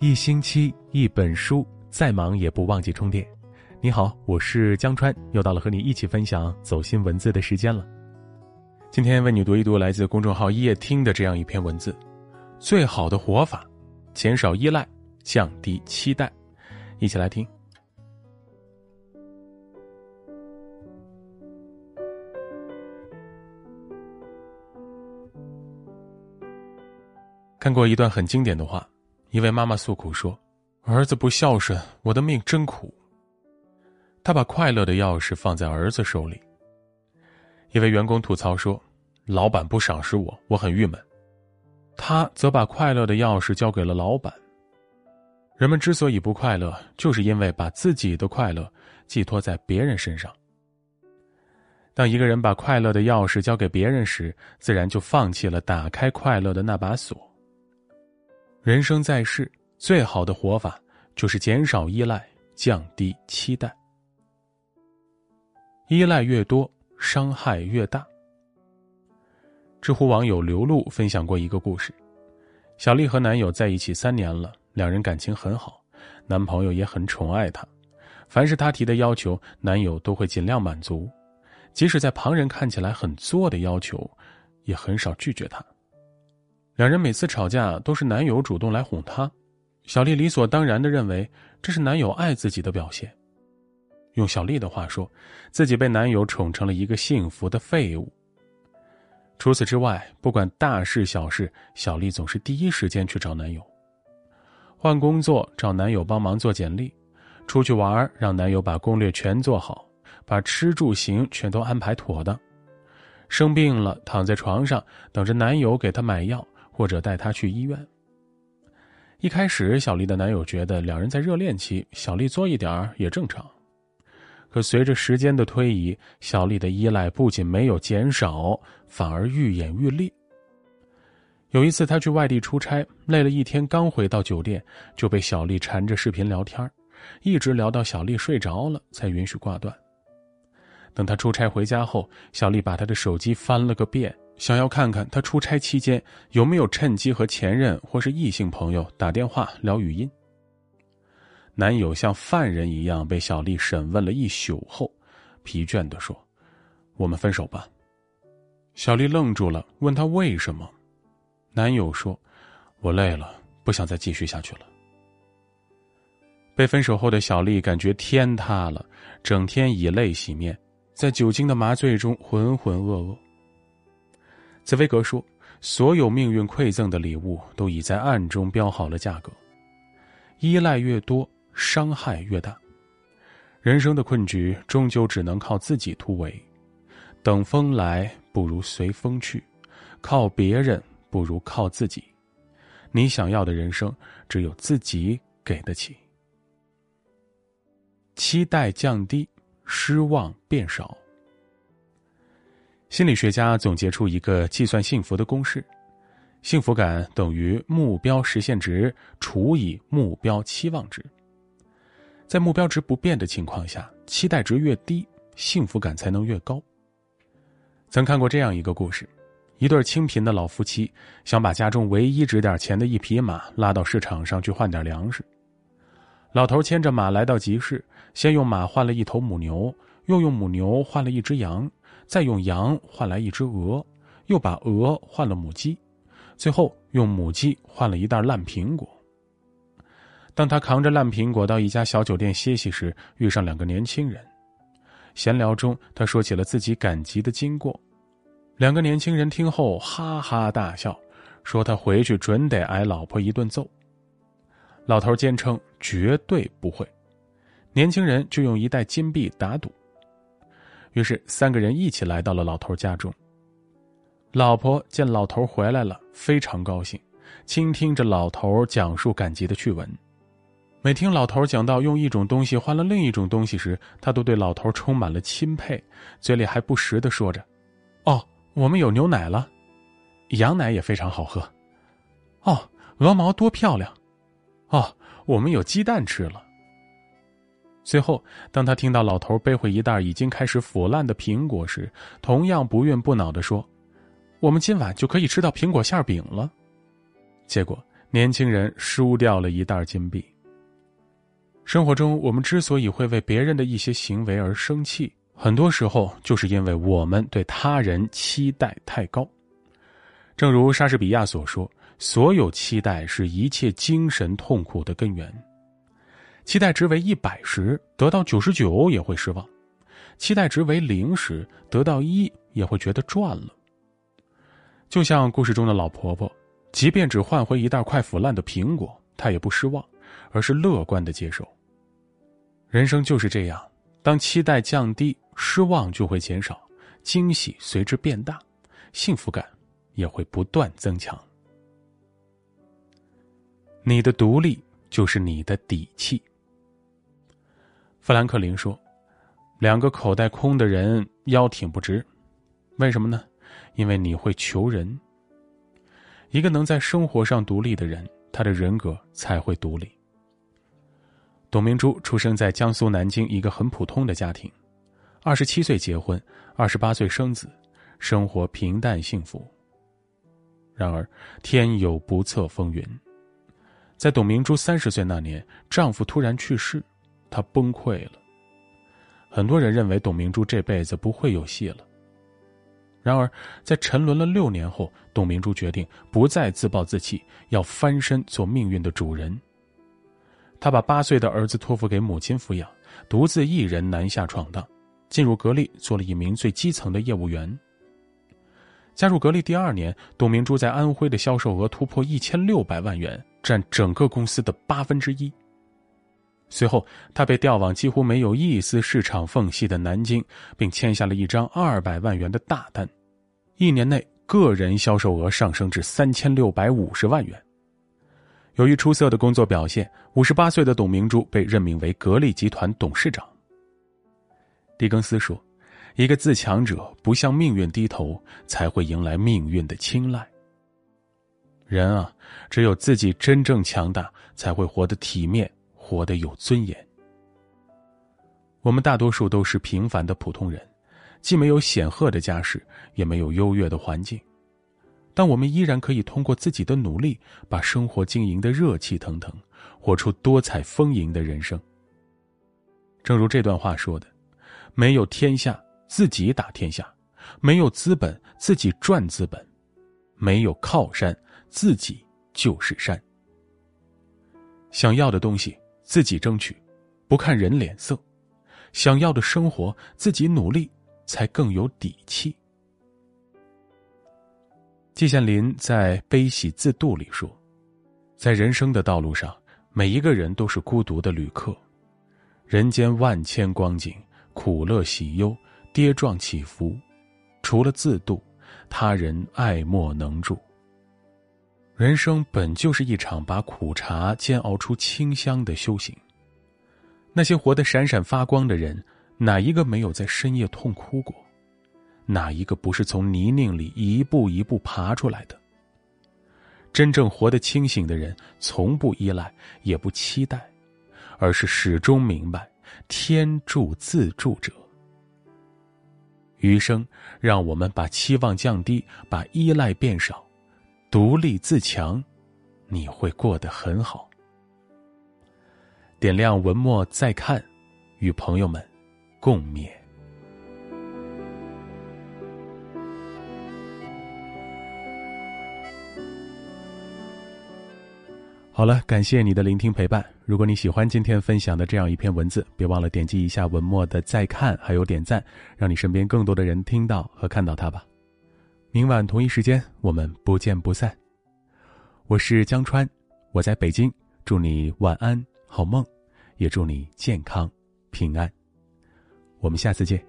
一星期一本书，再忙也不忘记充电。你好，我是江川，又到了和你一起分享走心文字的时间了。今天为你读一读来自公众号“夜听”的这样一篇文字：最好的活法，减少依赖，降低期待。一起来听。看过一段很经典的话。一位妈妈诉苦说：“儿子不孝顺，我的命真苦。”他把快乐的钥匙放在儿子手里。一位员工吐槽说：“老板不赏识我，我很郁闷。”他则把快乐的钥匙交给了老板。人们之所以不快乐，就是因为把自己的快乐寄托在别人身上。当一个人把快乐的钥匙交给别人时，自然就放弃了打开快乐的那把锁。人生在世，最好的活法就是减少依赖，降低期待。依赖越多，伤害越大。知乎网友刘露分享过一个故事：小丽和男友在一起三年了，两人感情很好，男朋友也很宠爱她，凡是她提的要求，男友都会尽量满足，即使在旁人看起来很作的要求，也很少拒绝她。两人每次吵架都是男友主动来哄她，小丽理所当然的认为这是男友爱自己的表现。用小丽的话说，自己被男友宠成了一个幸福的废物。除此之外，不管大事小事，小丽总是第一时间去找男友。换工作找男友帮忙做简历，出去玩让男友把攻略全做好，把吃住行全都安排妥当。生病了躺在床上等着男友给她买药。或者带她去医院。一开始，小丽的男友觉得两人在热恋期，小丽作一点也正常。可随着时间的推移，小丽的依赖不仅没有减少，反而愈演愈烈。有一次，他去外地出差，累了一天，刚回到酒店，就被小丽缠着视频聊天，一直聊到小丽睡着了，才允许挂断。等他出差回家后，小丽把他的手机翻了个遍。想要看看他出差期间有没有趁机和前任或是异性朋友打电话聊语音。男友像犯人一样被小丽审问了一宿后，疲倦的说：“我们分手吧。”小丽愣住了，问他为什么。男友说：“我累了，不想再继续下去了。”被分手后的小丽感觉天塌了，整天以泪洗面，在酒精的麻醉中浑浑噩噩。茨威格说：“所有命运馈赠的礼物都已在暗中标好了价格。依赖越多，伤害越大。人生的困局终究只能靠自己突围。等风来不如随风去，靠别人不如靠自己。你想要的人生，只有自己给得起。期待降低，失望变少。”心理学家总结出一个计算幸福的公式：幸福感等于目标实现值除以目标期望值。在目标值不变的情况下，期待值越低，幸福感才能越高。曾看过这样一个故事：一对清贫的老夫妻想把家中唯一值点钱的一匹马拉到市场上去换点粮食。老头牵着马来到集市，先用马换了一头母牛，又用母牛换了一只羊。再用羊换来一只鹅，又把鹅换了母鸡，最后用母鸡换了一袋烂苹果。当他扛着烂苹果到一家小酒店歇息时，遇上两个年轻人。闲聊中，他说起了自己赶集的经过。两个年轻人听后哈哈大笑，说他回去准得挨老婆一顿揍。老头坚称绝对不会，年轻人就用一袋金币打赌。于是三个人一起来到了老头家中。老婆见老头回来了，非常高兴，倾听着老头讲述赶集的趣闻。每听老头讲到用一种东西换了另一种东西时，他都对老头充满了钦佩，嘴里还不时的说着：“哦，我们有牛奶了，羊奶也非常好喝。哦，鹅毛多漂亮。哦，我们有鸡蛋吃了。”最后，当他听到老头背回一袋已经开始腐烂的苹果时，同样不愠不恼的说：“我们今晚就可以吃到苹果馅饼了。”结果年轻人输掉了一袋金币。生活中，我们之所以会为别人的一些行为而生气，很多时候就是因为我们对他人期待太高。正如莎士比亚所说：“所有期待是一切精神痛苦的根源。”期待值为一百时，得到九十九也会失望；期待值为零时，得到一也会觉得赚了。就像故事中的老婆婆，即便只换回一袋快腐烂的苹果，她也不失望，而是乐观的接受。人生就是这样，当期待降低，失望就会减少，惊喜随之变大，幸福感也会不断增强。你的独立就是你的底气。富兰克林说：“两个口袋空的人腰挺不直，为什么呢？因为你会求人。一个能在生活上独立的人，他的人格才会独立。”董明珠出生在江苏南京一个很普通的家庭，二十七岁结婚，二十八岁生子，生活平淡幸福。然而天有不测风云，在董明珠三十岁那年，丈夫突然去世，他崩溃了。很多人认为董明珠这辈子不会有戏了。然而在沉沦了六年后，董明珠决定不再自暴自弃，要翻身做命运的主人。他把八岁的儿子托付给母亲抚养，独自一人南下闯荡，进入格力做了一名最基层的业务员。加入格力第二年，董明珠在安徽的销售额突破一千六百万元，占整个公司的八分之一。随后，他被调往几乎没有一丝市场缝隙的南京，并签下了一张二百万元的大单，一年内个人销售额上升至三千六百五十万元。由于出色的工作表现，五十八岁的董明珠被任命为格力集团董事长。狄更斯说：“一个自强者不向命运低头，才会迎来命运的青睐。”人啊，只有自己真正强大，才会活得体面，活得有尊严。我们大多数都是平凡的普通人，既没有显赫的家世，也没有优越的环境。但我们依然可以通过自己的努力，把生活经营的热气腾腾，活出多彩丰盈的人生。正如这段话说的：“没有天下，自己打天下；没有资本，自己赚资本；没有靠山，自己就是山。想要的东西自己争取，不看人脸色；想要的生活自己努力，才更有底气。”季羡林在《悲喜自度》里说：“在人生的道路上，每一个人都是孤独的旅客。人间万千光景，苦乐喜忧，跌撞起伏，除了自度，他人爱莫能助。人生本就是一场把苦茶煎熬出清香的修行。那些活得闪闪发光的人，哪一个没有在深夜痛哭过？”哪一个不是从泥泞里一步一步爬出来的？真正活得清醒的人，从不依赖，也不期待，而是始终明白“天助自助者”。余生，让我们把期望降低，把依赖变少，独立自强，你会过得很好。点亮文末再看，与朋友们共勉。好了，感谢你的聆听陪伴。如果你喜欢今天分享的这样一篇文字，别忘了点击一下文末的再看，还有点赞，让你身边更多的人听到和看到它吧。明晚同一时间，我们不见不散。我是江川，我在北京，祝你晚安好梦，也祝你健康平安。我们下次见。